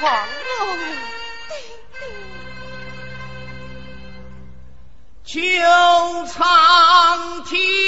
狂龙叮，秋苍天。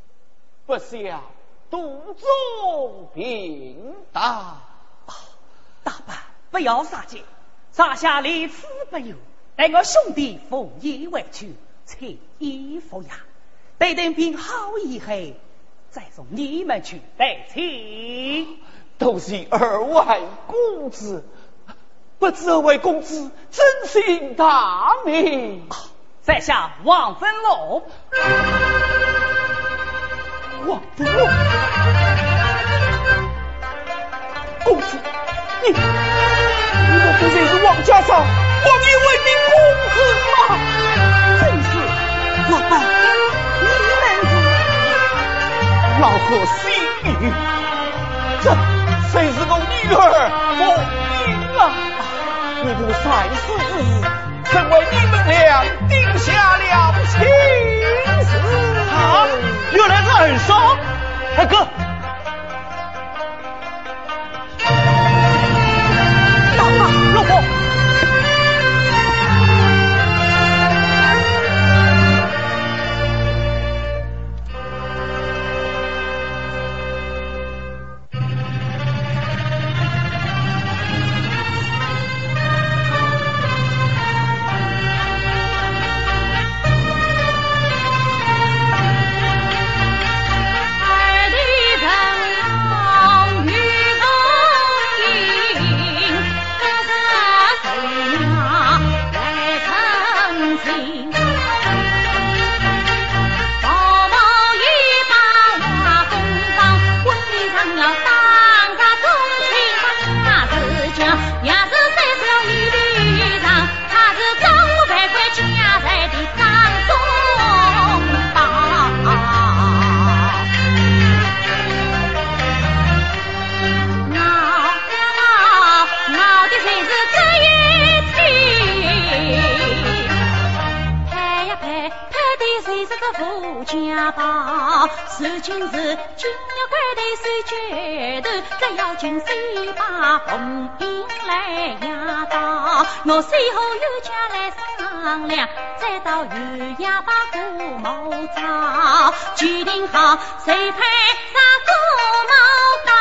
不想肚中病大。大伯不要撒娇，撒下来此不由，待我兄弟奉医回去，采医服药。待等病好以后，再送你们去带亲。都是二位公子，不知二位公子真姓大名？在下王分龙。王分龙，公子，你你莫非是王家少王爷为民公子吗？正是，老板。老何心女，这谁是我女儿凤英啊？你不三思之日，曾为你们俩定下了亲！原来是二嫂，哎哥。如今是金玉关头收决断，只要君先把红缨来压倒，我随后有家来商量，再到县衙把古墓找，决定好谁派上古墓到。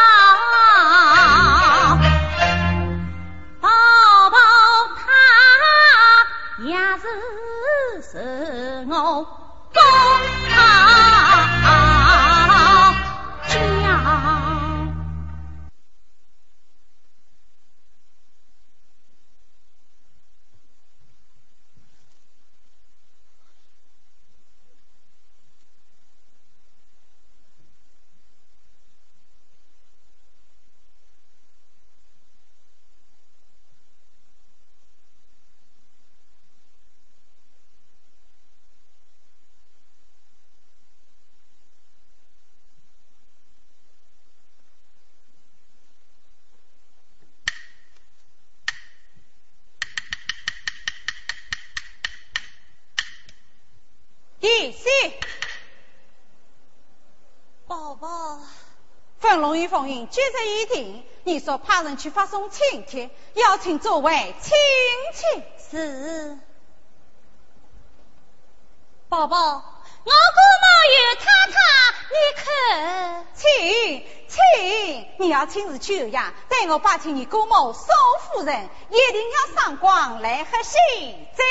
宝宝他也是是我公粉龙与凤英今日已定，你说派人去发送请帖，邀请诸位亲戚。是。宝宝，我姑母有太太，你可请请，你要亲自去呀！待我把请你姑母宋夫人一定要上光来喝喜是。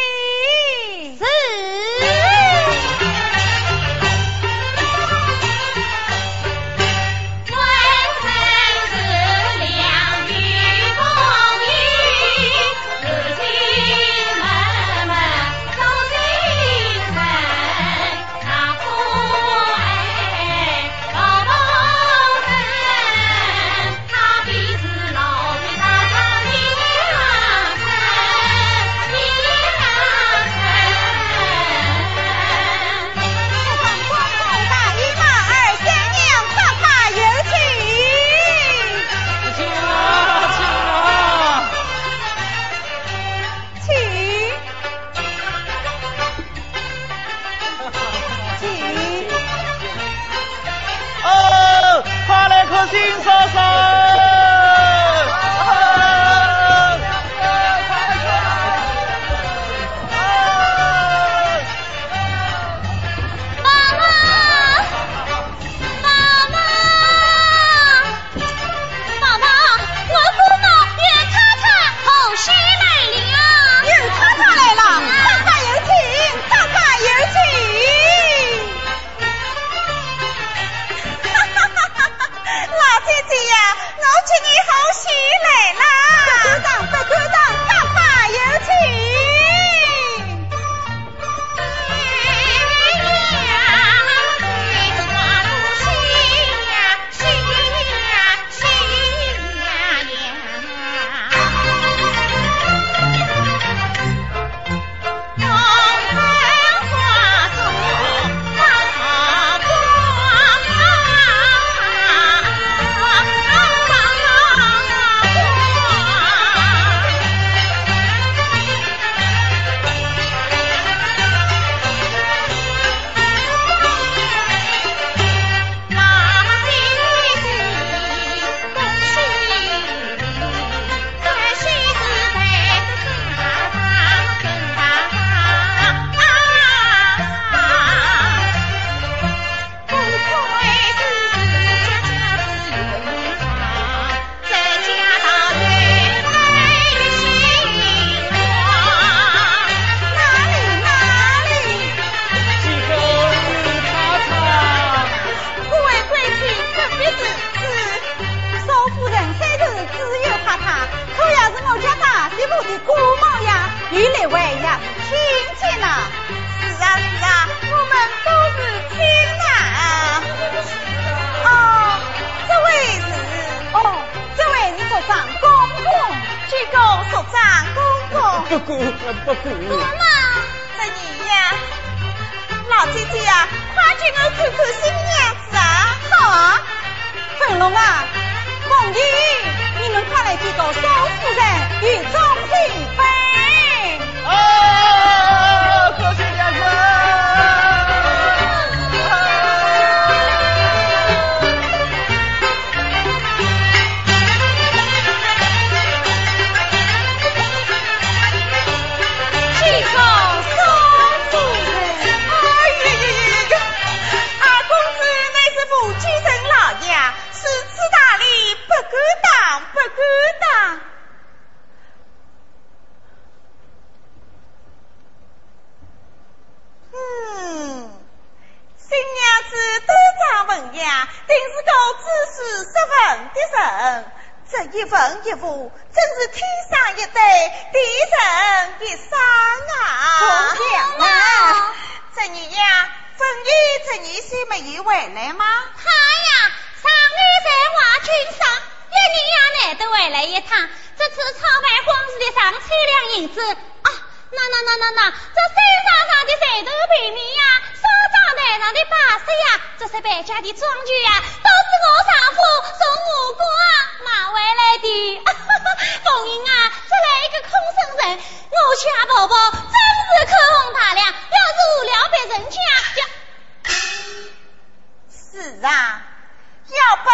金色沙沙。一文一武，真是天上一对，地上一双啊！姑娘这你呀，凤仪这你是没有回来吗？他呀，上日在华军上，一年呀难得回来一趟。这次操办婚事的上千两银子啊！那那那那那，这山上上的石头平面呀，沙庄台上的摆设呀，这些百家的装具呀，都是我丈夫从我国买回来的。凤英啊，这来一个空生人，我家宝宝真是口红大量，要是无聊别人家就。是啊。要不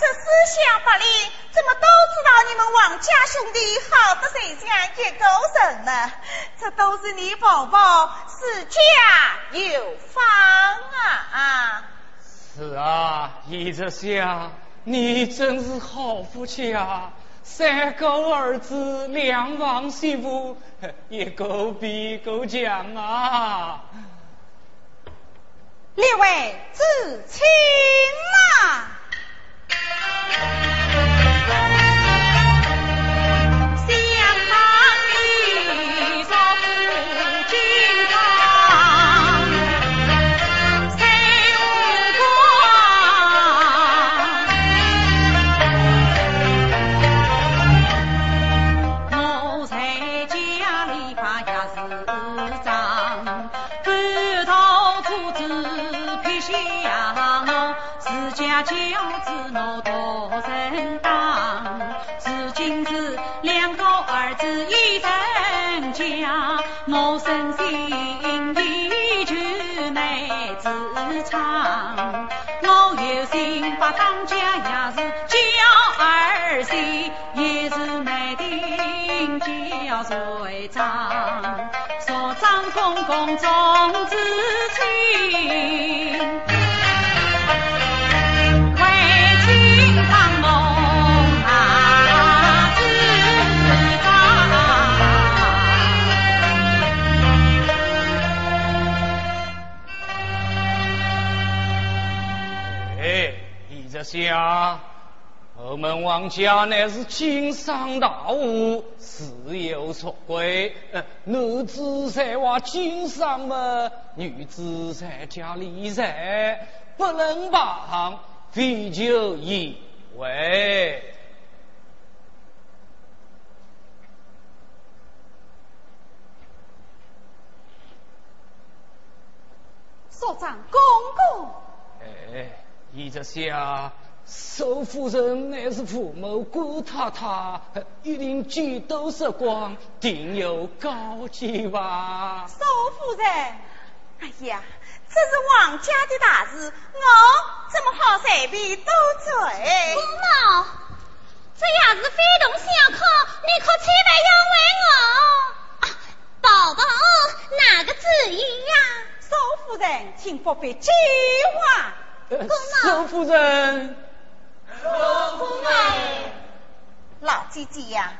这思想不灵，怎么都知道你们王家兄弟好的谁家一个人呢？这都是你宝宝是家有方啊！是啊，一直想你真是好福气啊！三个儿子两房媳妇，也够比一个强啊！列位知青啊！长公公重知情，为君当梦啊，知长。哎，一直想。我们王家乃是经商大户，事有所归。男子在外经商嘛，女子在家理财，不能帮，非就以为。所长公公，哎，一直想。寿夫人乃是父母顾太太，一定举头时光，定有高见吧？寿夫人，哎呀，这是王家的大事，我怎么好随便多嘴？姑妈，这要是非同小可，你可千万要问我。宝宝哪个主意呀？寿夫人，请不必计划。寿夫人。老夫人，老姐姐呀，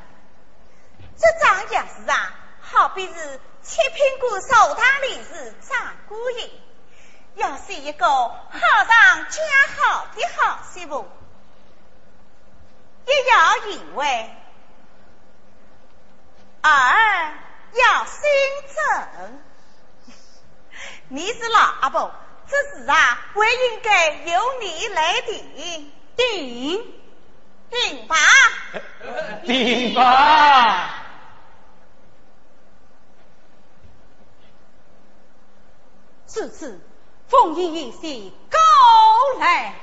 这张也是啊，好比是七品官寿堂里是张姑爷，要是一个好上加好的好媳妇，一要因为二要心正。你是老阿婆，这事啊，还应该由你来定。顶顶吧，顶吧。此次凤仪一席高来，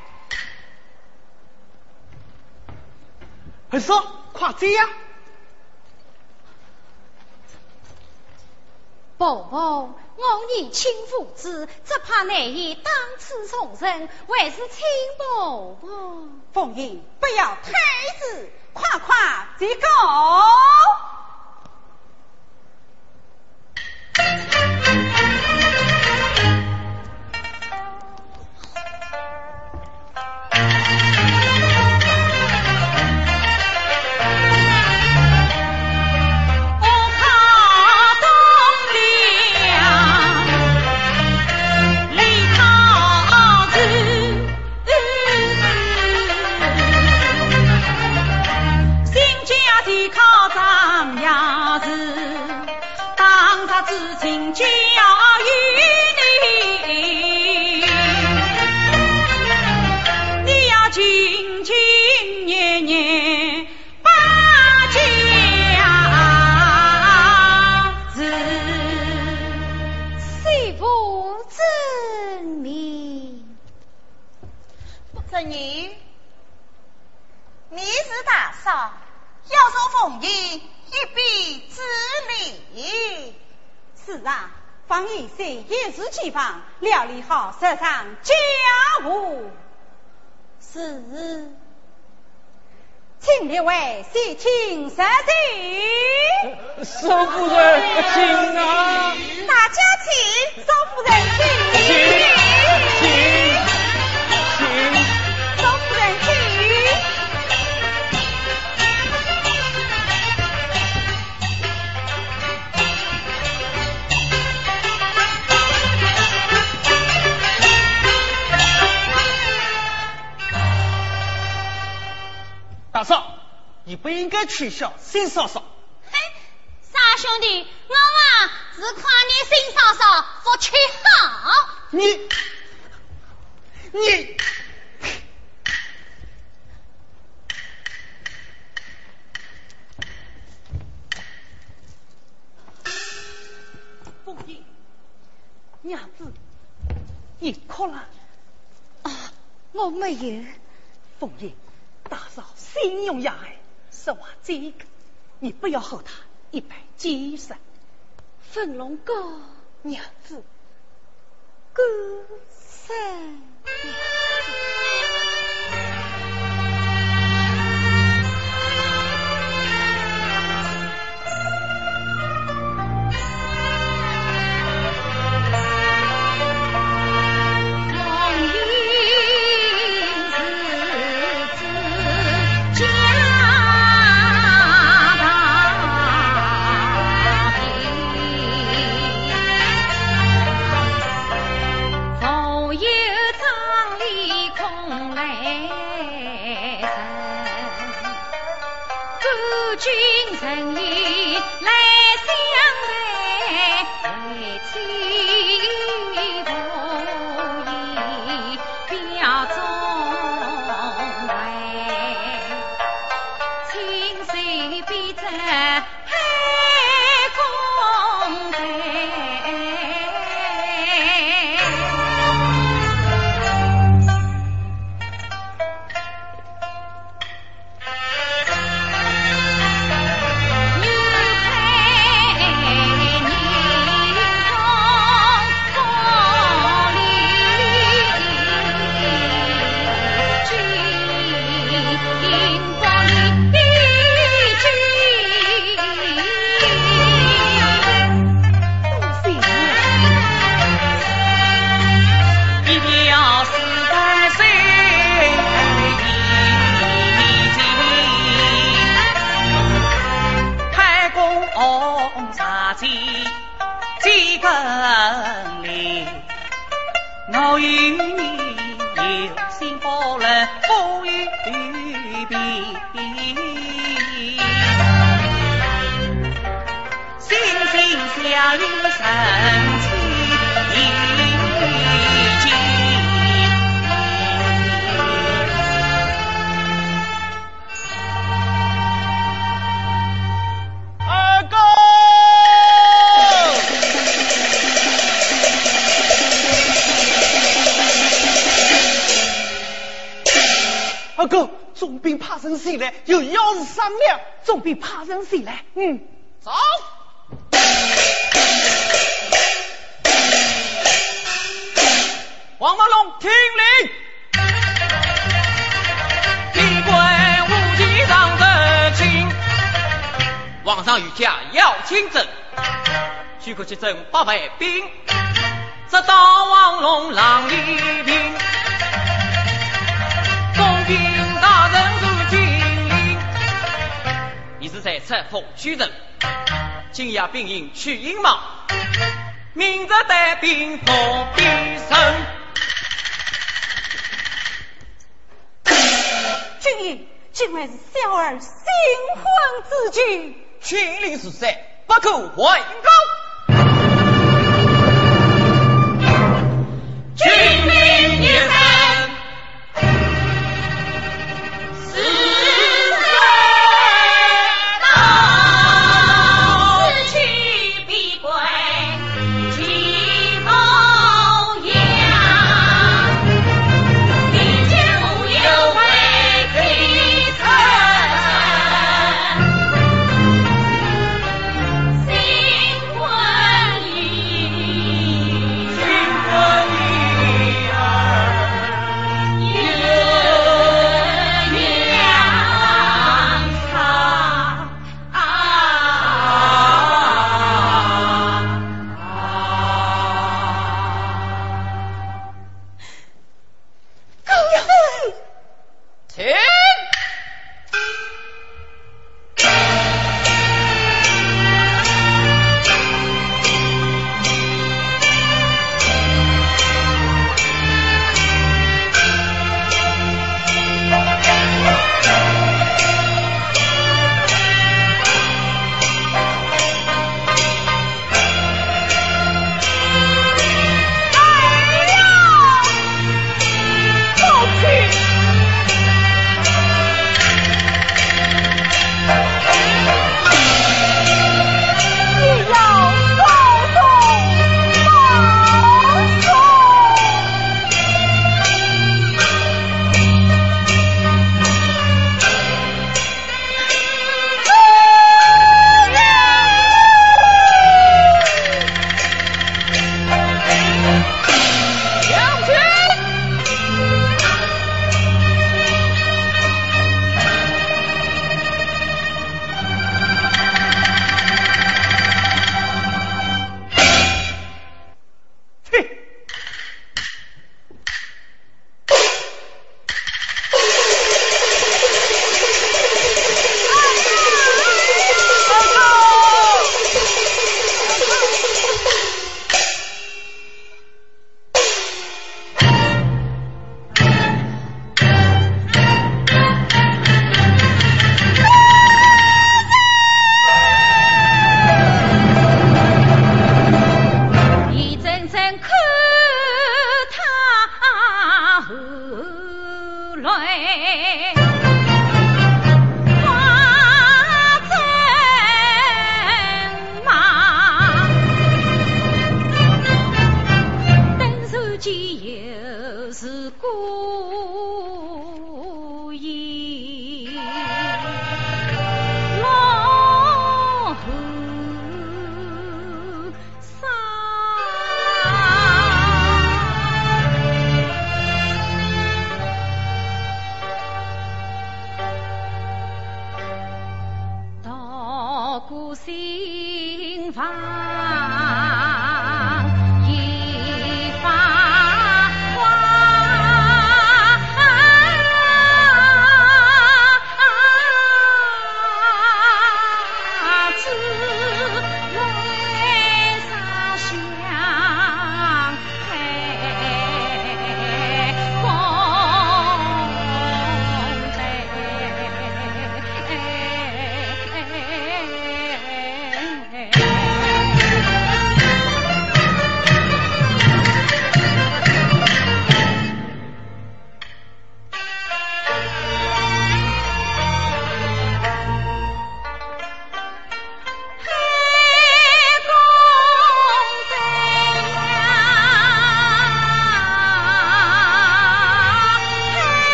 二叔，快这样。伯伯。我以亲父子，只怕难以当此重任，还是请伯伯。凤英，不要推辞，快快即告。要受奉迎，一臂之力。是啊，方一岁一时起房，料理好手上家务。是。请列位细听实情。少夫人，请啊！大家请，少夫人请。大你不应该取笑新嫂嫂。嘿，傻兄弟，我嘛只夸你新嫂嫂福气好。你，你，凤英，娘子，你哭了？啊，我没有。凤英。大嫂心用雅爱，实话这个，你不要和他一般见识。粉龙哥，娘子，哥三。更里，我与你有心。不能不与比。心心。相印，神。总兵怕生谁来？有要事商量，总兵怕生谁来？嗯，走。王马龙听令，立官武吉上得亲。皇上御驾要亲征，许可去征八百兵，直到王龙郎礼兵，在赤峰虚人，今夜兵营去阴毛，明日带兵破敌城。军爷，今晚是小儿新婚之举，军令是谁？不可违抗。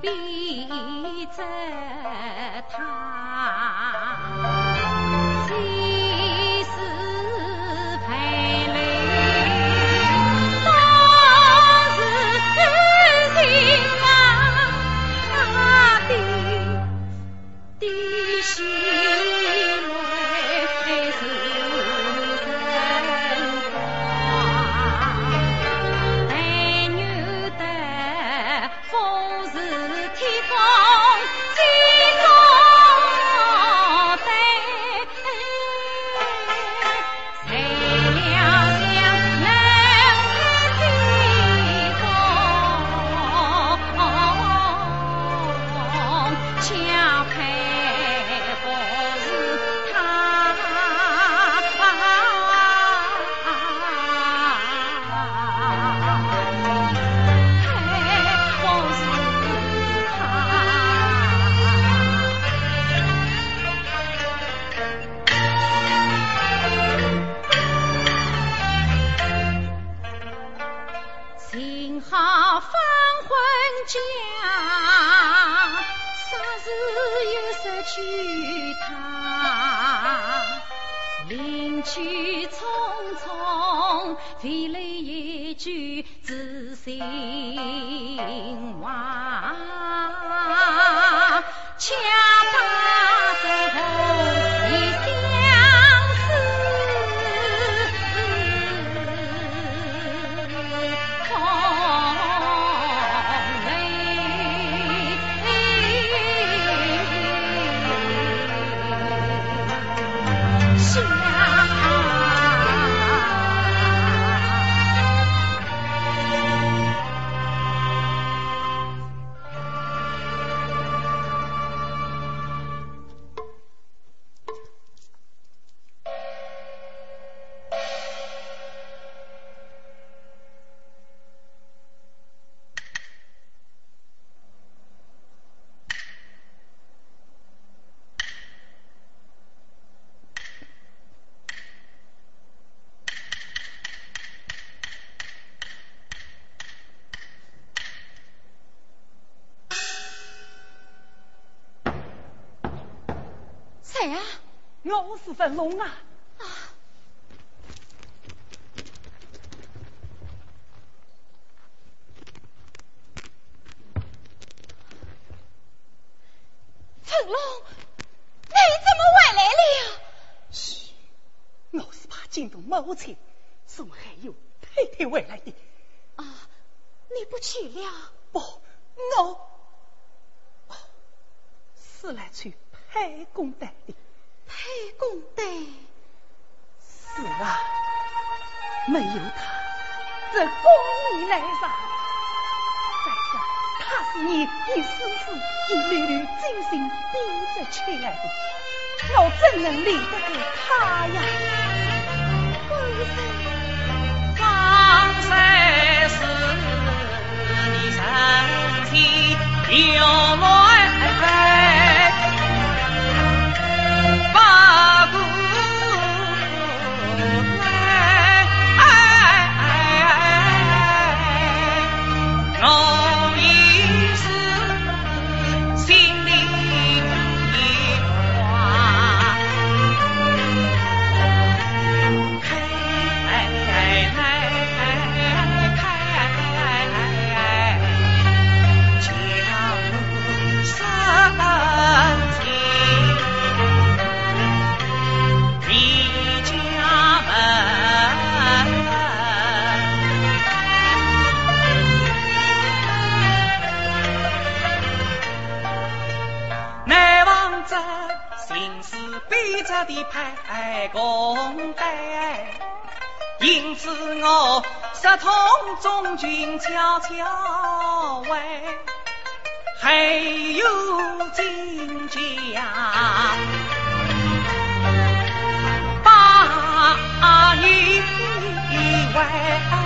比着他非来一句自信是粉龙啊！啊！粉龙，你怎么回来了？嘘，我是怕惊动母亲，送还有太太回来的。啊，你不去了？不，我是来去派公单的。裴公德，是啊，没有他，这光明来上再说，他是你一丝丝、一缕缕精心逼着出来的，我怎能离得开他呀？方才是你身体有。No. 背着的排公队，因此我十通中军悄悄问，还有金家把你问。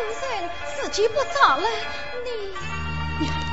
夫人，时机不早了，你。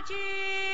Judges.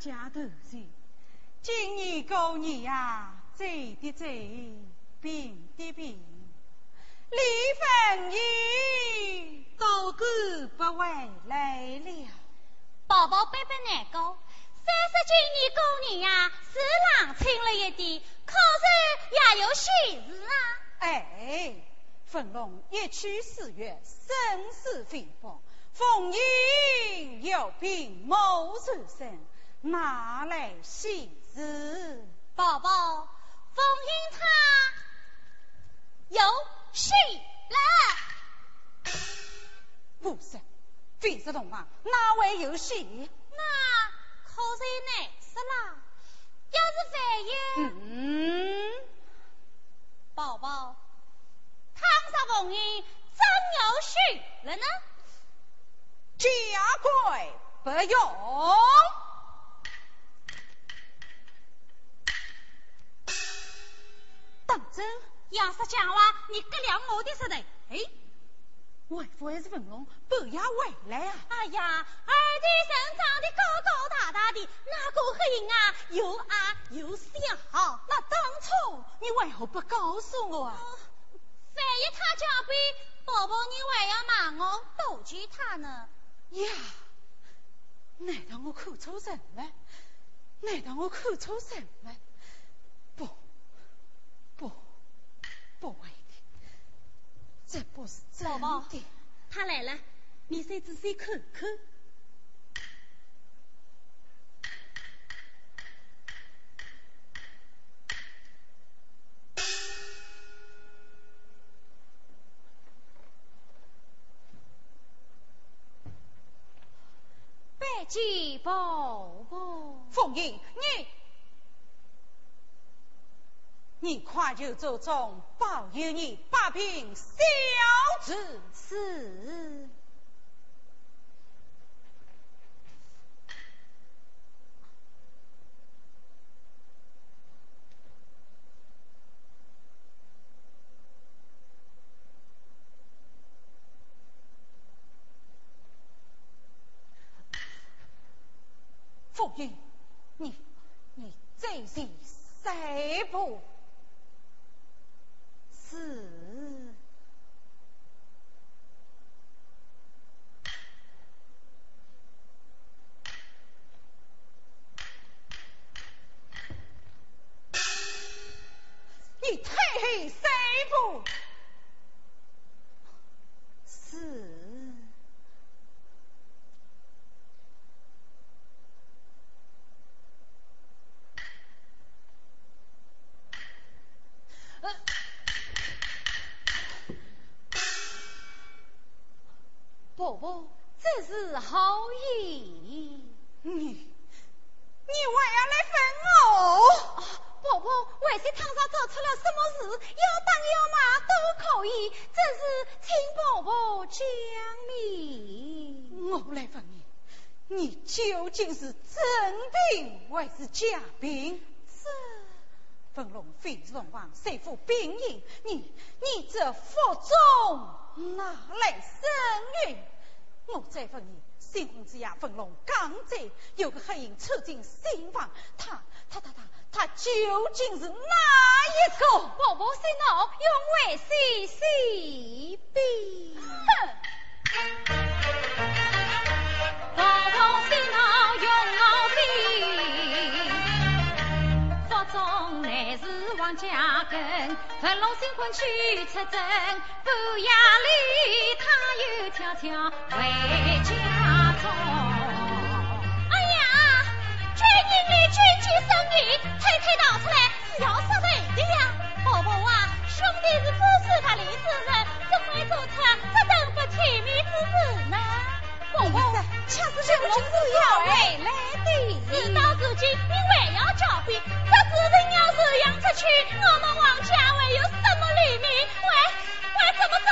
家头人，今年过年呀，走的走，病的病，李凤仪都赶不回来了。宝宝背背难过，三十今年过年呀，是冷清了一点，可是也有喜事啊。哎，凤龙一去四月，生死非宝，凤仪有病莫出生。拿来喜事，宝宝，凤英他有喜了。不是，非是童话，哪位有喜？那可是难说啦。要是万一……嗯，宝宝，倘若凤英真有喜了呢？家规不用。当真？要是讲话，你割了我的舌头！哎，外父还是文龙，不要回来啊！哎呀，二弟身长得高高大大的，那个黑影啊，又矮又小。那当初你为何不告诉我啊？万一他狡辩，宝宝你还要骂我妒忌他呢？呀，难道我看错人了？难道我看错人了？不会的，这不是真的。宝宝，他来了，你先仔细看看。百吉宝宝，凤英，你。你快就走中，保佑你八品小子。是。夫人，你你这是谁不？是。你太黑谁不？是。伯伯，这是好意。你你还要来分我？婆婆，为是堂上做出了什么事，要打要骂都可以，这是请婆婆讲明。我来问你，你究竟是真病还是假病？这粉龙飞龙王谁负兵营？你你这腹中哪来生孕？我再问你，新婚之夜，逢龙刚才有个黑影闯进新房，他他他他他究竟是哪一个？伯伯息怒，用为谁谁比。哼！伯伯息怒，用我比。腹中乃是王家根，粉龙新婚去出征，半夜里他又悄悄回家中。哎呀，军营里军纪森严，推推闹出来是要杀人的呀！婆婆啊，兄弟是支持他李之人，怎会做出这等不体面之事呢？伯伯，恰是这龙子要回来的。事到如今，你还要狡辩？这指定要这样出去，我们王家还有什么脸面？还还怎么走